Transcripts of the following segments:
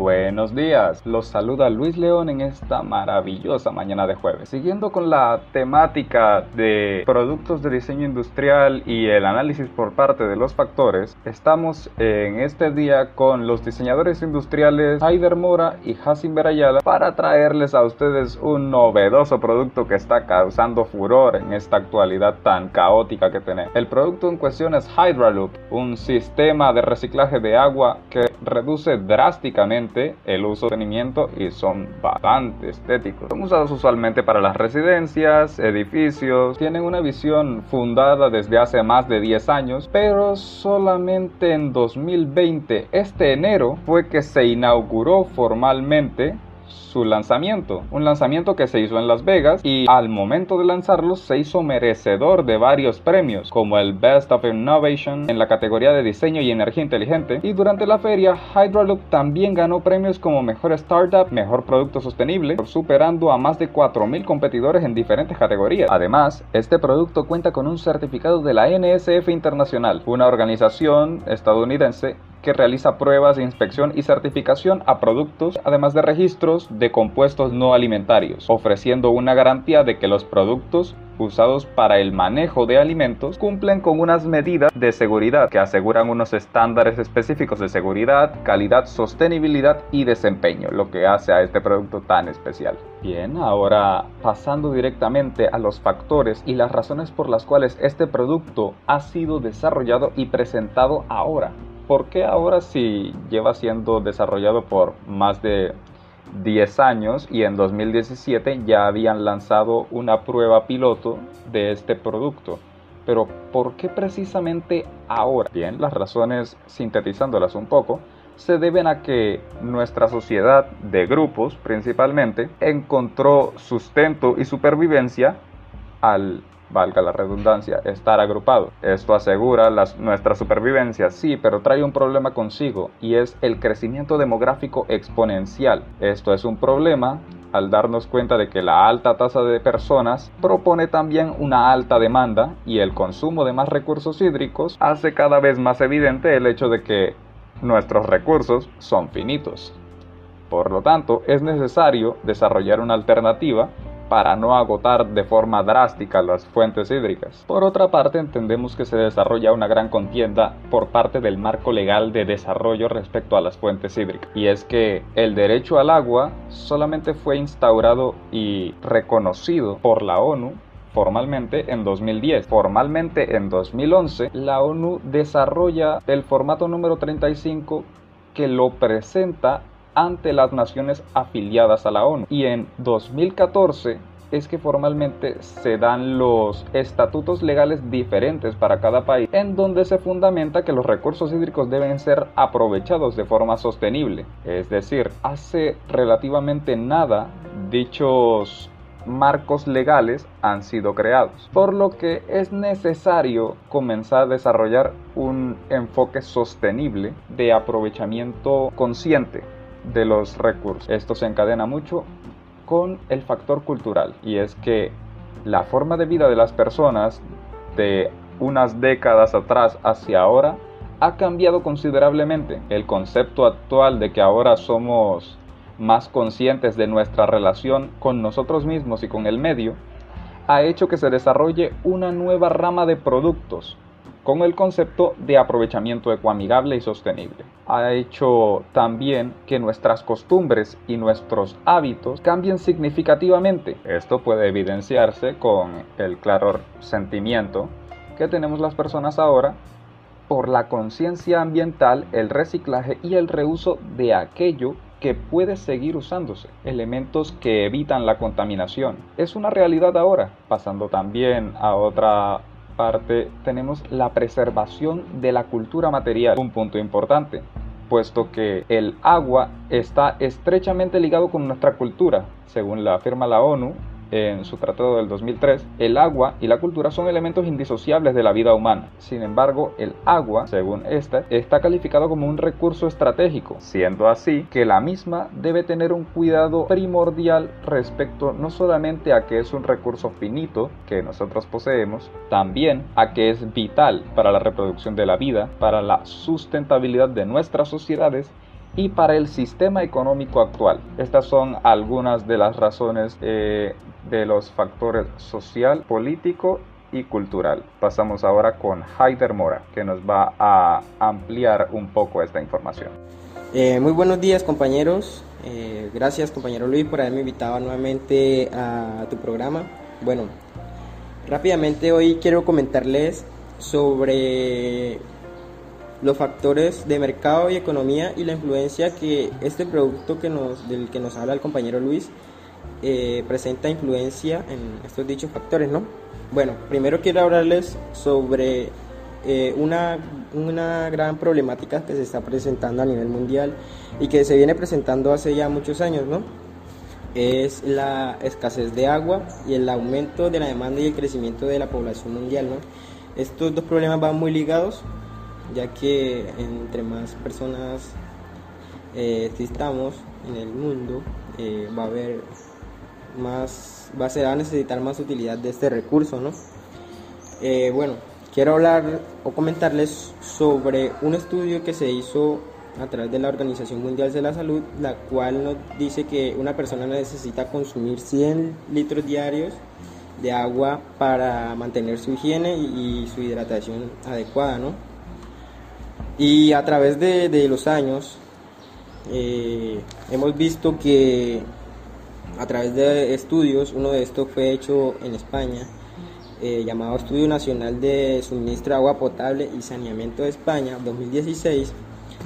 Buenos días, los saluda Luis León en esta maravillosa mañana de jueves. Siguiendo con la temática de productos de diseño industrial y el análisis por parte de los factores, estamos en este día con los diseñadores industriales Haider Mora y Hassim Berayala para traerles a ustedes un novedoso producto que está causando furor en esta actualidad tan caótica que tenemos. El producto en cuestión es Hydraloop, un sistema de reciclaje de agua que reduce drásticamente el uso de mantenimiento y son bastante estéticos. Son usados usualmente para las residencias, edificios, tienen una visión fundada desde hace más de 10 años, pero solamente en 2020, este enero, fue que se inauguró formalmente su lanzamiento. Un lanzamiento que se hizo en Las Vegas y al momento de lanzarlo se hizo merecedor de varios premios como el Best of Innovation en la categoría de diseño y energía inteligente y durante la feria Hydraloop también ganó premios como mejor startup, mejor producto sostenible, superando a más de 4.000 competidores en diferentes categorías. Además, este producto cuenta con un certificado de la NSF Internacional, una organización estadounidense que realiza pruebas de inspección y certificación a productos, además de registros de compuestos no alimentarios, ofreciendo una garantía de que los productos usados para el manejo de alimentos cumplen con unas medidas de seguridad que aseguran unos estándares específicos de seguridad, calidad, sostenibilidad y desempeño, lo que hace a este producto tan especial. Bien, ahora pasando directamente a los factores y las razones por las cuales este producto ha sido desarrollado y presentado ahora. ¿Por qué ahora si lleva siendo desarrollado por más de 10 años y en 2017 ya habían lanzado una prueba piloto de este producto? Pero ¿por qué precisamente ahora? Bien, las razones, sintetizándolas un poco, se deben a que nuestra sociedad de grupos principalmente encontró sustento y supervivencia al valga la redundancia, estar agrupado. Esto asegura nuestra supervivencia, sí, pero trae un problema consigo y es el crecimiento demográfico exponencial. Esto es un problema al darnos cuenta de que la alta tasa de personas propone también una alta demanda y el consumo de más recursos hídricos hace cada vez más evidente el hecho de que nuestros recursos son finitos. Por lo tanto, es necesario desarrollar una alternativa para no agotar de forma drástica las fuentes hídricas. Por otra parte, entendemos que se desarrolla una gran contienda por parte del marco legal de desarrollo respecto a las fuentes hídricas. Y es que el derecho al agua solamente fue instaurado y reconocido por la ONU formalmente en 2010. Formalmente en 2011, la ONU desarrolla el formato número 35 que lo presenta ante las naciones afiliadas a la ONU. Y en 2014 es que formalmente se dan los estatutos legales diferentes para cada país, en donde se fundamenta que los recursos hídricos deben ser aprovechados de forma sostenible. Es decir, hace relativamente nada dichos marcos legales han sido creados, por lo que es necesario comenzar a desarrollar un enfoque sostenible de aprovechamiento consciente de los recursos. Esto se encadena mucho con el factor cultural y es que la forma de vida de las personas de unas décadas atrás hacia ahora ha cambiado considerablemente. El concepto actual de que ahora somos más conscientes de nuestra relación con nosotros mismos y con el medio ha hecho que se desarrolle una nueva rama de productos con el concepto de aprovechamiento ecoamigable y sostenible. Ha hecho también que nuestras costumbres y nuestros hábitos cambien significativamente. Esto puede evidenciarse con el claro sentimiento que tenemos las personas ahora por la conciencia ambiental, el reciclaje y el reuso de aquello que puede seguir usándose, elementos que evitan la contaminación. Es una realidad ahora, pasando también a otra tenemos la preservación de la cultura material, un punto importante, puesto que el agua está estrechamente ligado con nuestra cultura, según la afirma la ONU en su tratado del 2003, el agua y la cultura son elementos indisociables de la vida humana. Sin embargo, el agua, según esta, está calificado como un recurso estratégico, siendo así que la misma debe tener un cuidado primordial respecto no solamente a que es un recurso finito que nosotros poseemos, también a que es vital para la reproducción de la vida, para la sustentabilidad de nuestras sociedades y para el sistema económico actual. Estas son algunas de las razones eh, de los factores social, político y cultural. Pasamos ahora con Haider Mora, que nos va a ampliar un poco esta información. Eh, muy buenos días compañeros, eh, gracias compañero Luis por haberme invitado nuevamente a tu programa. Bueno, rápidamente hoy quiero comentarles sobre los factores de mercado y economía y la influencia que este producto que nos, del que nos habla el compañero Luis eh, presenta influencia en estos dichos factores, ¿no? Bueno, primero quiero hablarles sobre eh, una, una gran problemática que se está presentando a nivel mundial y que se viene presentando hace ya muchos años, ¿no? Es la escasez de agua y el aumento de la demanda y el crecimiento de la población mundial, ¿no? Estos dos problemas van muy ligados ya que entre más personas eh, existamos en el mundo, eh, va a haber más, va a, ser, a necesitar más utilidad de este recurso, ¿no? Eh, bueno, quiero hablar o comentarles sobre un estudio que se hizo a través de la Organización Mundial de la Salud, la cual nos dice que una persona necesita consumir 100 litros diarios de agua para mantener su higiene y, y su hidratación adecuada, ¿no? Y a través de, los años eh, hemos visto que a través de estudios, uno de estos fue hecho en España, eh, llamado Estudio Nacional de Suministro de Agua Potable y Saneamiento de España 2016,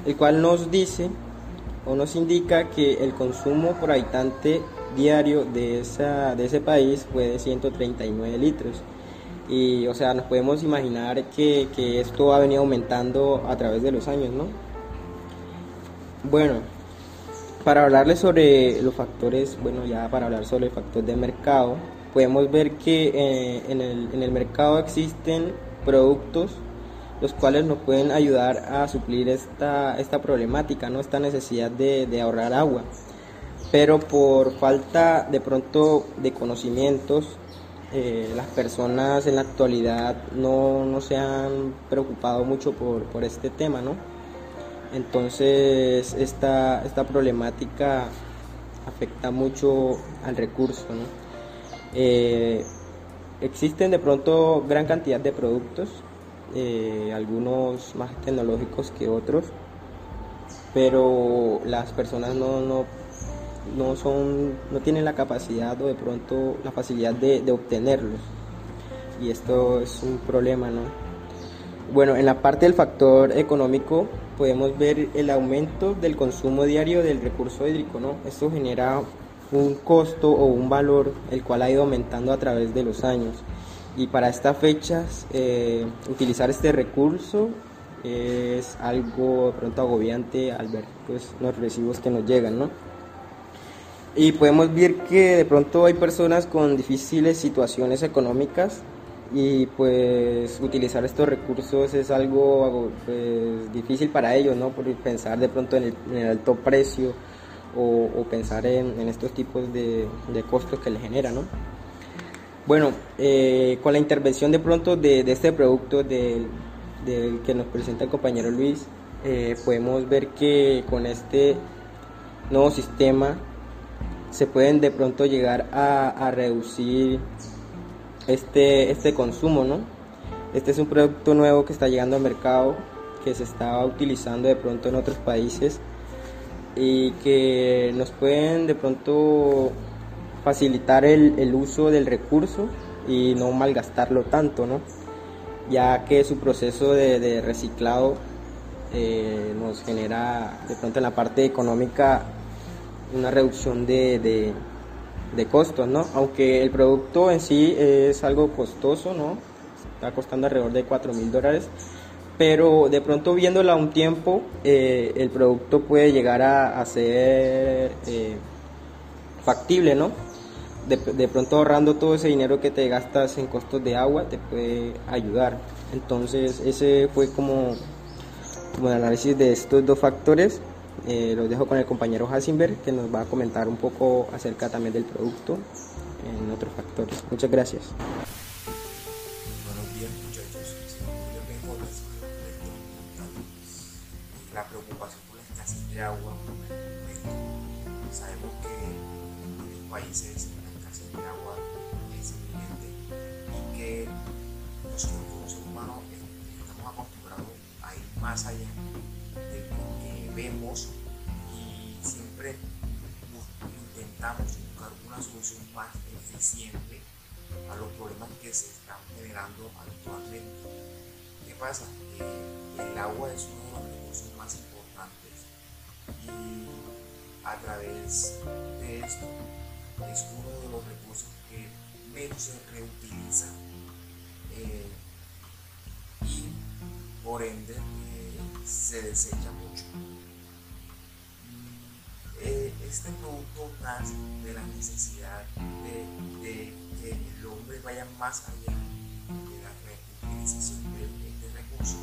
el cual nos dice o nos indica que el consumo por habitante diario de, esa, de ese país fue de 139 litros y, o sea, nos podemos imaginar que, que esto ha venido aumentando a través de los años, ¿no? Bueno, para hablarles sobre los factores, bueno, ya para hablar sobre el factor de mercado, podemos ver que eh, en, el, en, el, mercado existen productos los cuales nos pueden ayudar a suplir esta, esta problemática, ¿no? esta necesidad de, de ahorrar agua. Pero por falta de pronto de conocimientos eh, las personas en la actualidad no, no, se han preocupado mucho por, por este tema, ¿no? Entonces esta, esta problemática afecta mucho al recurso. Eh, existen de pronto gran cantidad de productos, eh, algunos más tecnológicos que otros, pero las personas no, no no son no tienen la capacidad o de pronto la facilidad de, de obtenerlos y esto es un problema no bueno en la parte del factor económico podemos ver el aumento del consumo diario del recurso hídrico no esto genera un costo o un valor el cual ha ido aumentando a través de los años. Y para estas fechas eh, utilizar este recurso es algo de pronto agobiante al ver pues los recibos que nos llegan no y podemos ver que de pronto hay personas con difíciles situaciones económicas y pues utilizar estos recursos es algo pues, difícil para ellos, ¿no? Por pensar de pronto en el, alto precio o, pensar en, estos tipos de, costos que le genera, ¿no? Bueno, eh, con la intervención de pronto de, este producto del, que nos presenta el compañero Luis, eh, podemos ver que con este nuevo sistema se pueden de pronto llegar a, reducir este, este consumo, ¿no? Este es un producto nuevo que está llegando al mercado, que se está utilizando de pronto en otros países y que nos pueden de pronto facilitar el, uso del recurso y no malgastarlo tanto, ¿no? Ya que su proceso de, reciclado eh, nos genera de pronto en la parte económica una reducción de, de, costos, ¿no? Aunque el producto en sí es algo costoso, ¿no? Está costando alrededor de 4 mil dólares, pero de pronto viéndola un tiempo, eh, el producto puede llegar a, ser eh, factible, ¿no? De, de, pronto ahorrando todo ese dinero que te gastas en costos de agua te puede ayudar. Entonces ese fue como, como el análisis de estos dos factores. Eh, los dejo con el compañero Hasenberg que nos va a comentar un poco acerca también del producto en otros factores. Muchas gracias. Buenos días muchachos. La preocupación por la escasez de agua. Sabemos que en muchos países la escasez de agua es evidente y que nosotros como seres humanos estamos acostumbrados a ir más allá de lo que vemos y siempre intentamos buscar una solución más eficiente a los problemas que se están generando actualmente. ¿Qué pasa? el agua es uno de los recursos más importantes y a través de esto es uno de los recursos que menos se reutiliza eh, y por ende se desecha mucho. Eh, este producto nace de la necesidad de, que el hombre vaya más allá de la reutilización de este recurso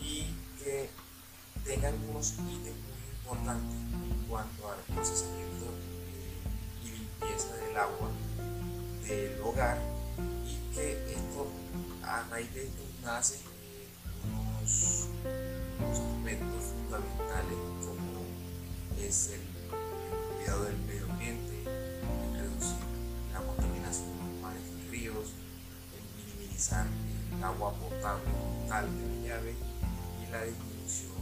y que tengan unos ítems muy importantes en cuanto al procesamiento y limpieza del agua del hogar y que esto a raíz de esto nace unos, aspectos fundamentales como es el, cuidado del medio ambiente, el reducir la contaminación de los mares y ríos, el minimizar el agua potable total de la llave y la disminución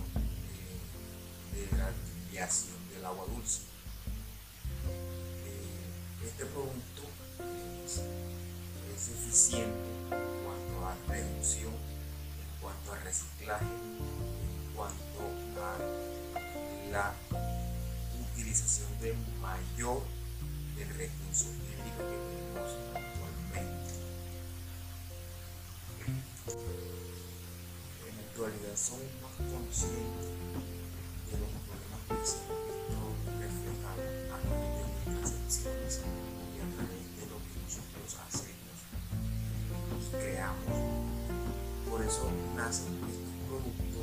de, de la desviación del agua dulce. Eh, este producto es, es eficiente en cuanto a reducción, reciclaje, en cuanto a la utilización de mayor del recurso hídrico que tenemos actualmente. En actualidad somos más conscientes de los problemas que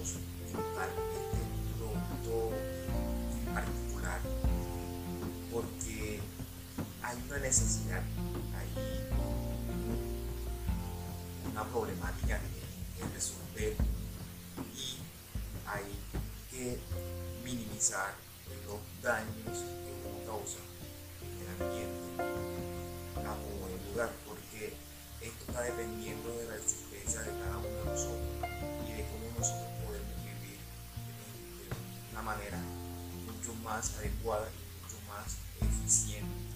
productos, este producto particular, porque hay una necesidad, hay una problemática que resolver y hay que minimizar los daños que uno causa en el ambiente a como el lugar, porque esto está dependiendo de la existencia de cada uno de nosotros de cómo nosotros podemos vivir de una manera mucho más adecuada y mucho más eficiente.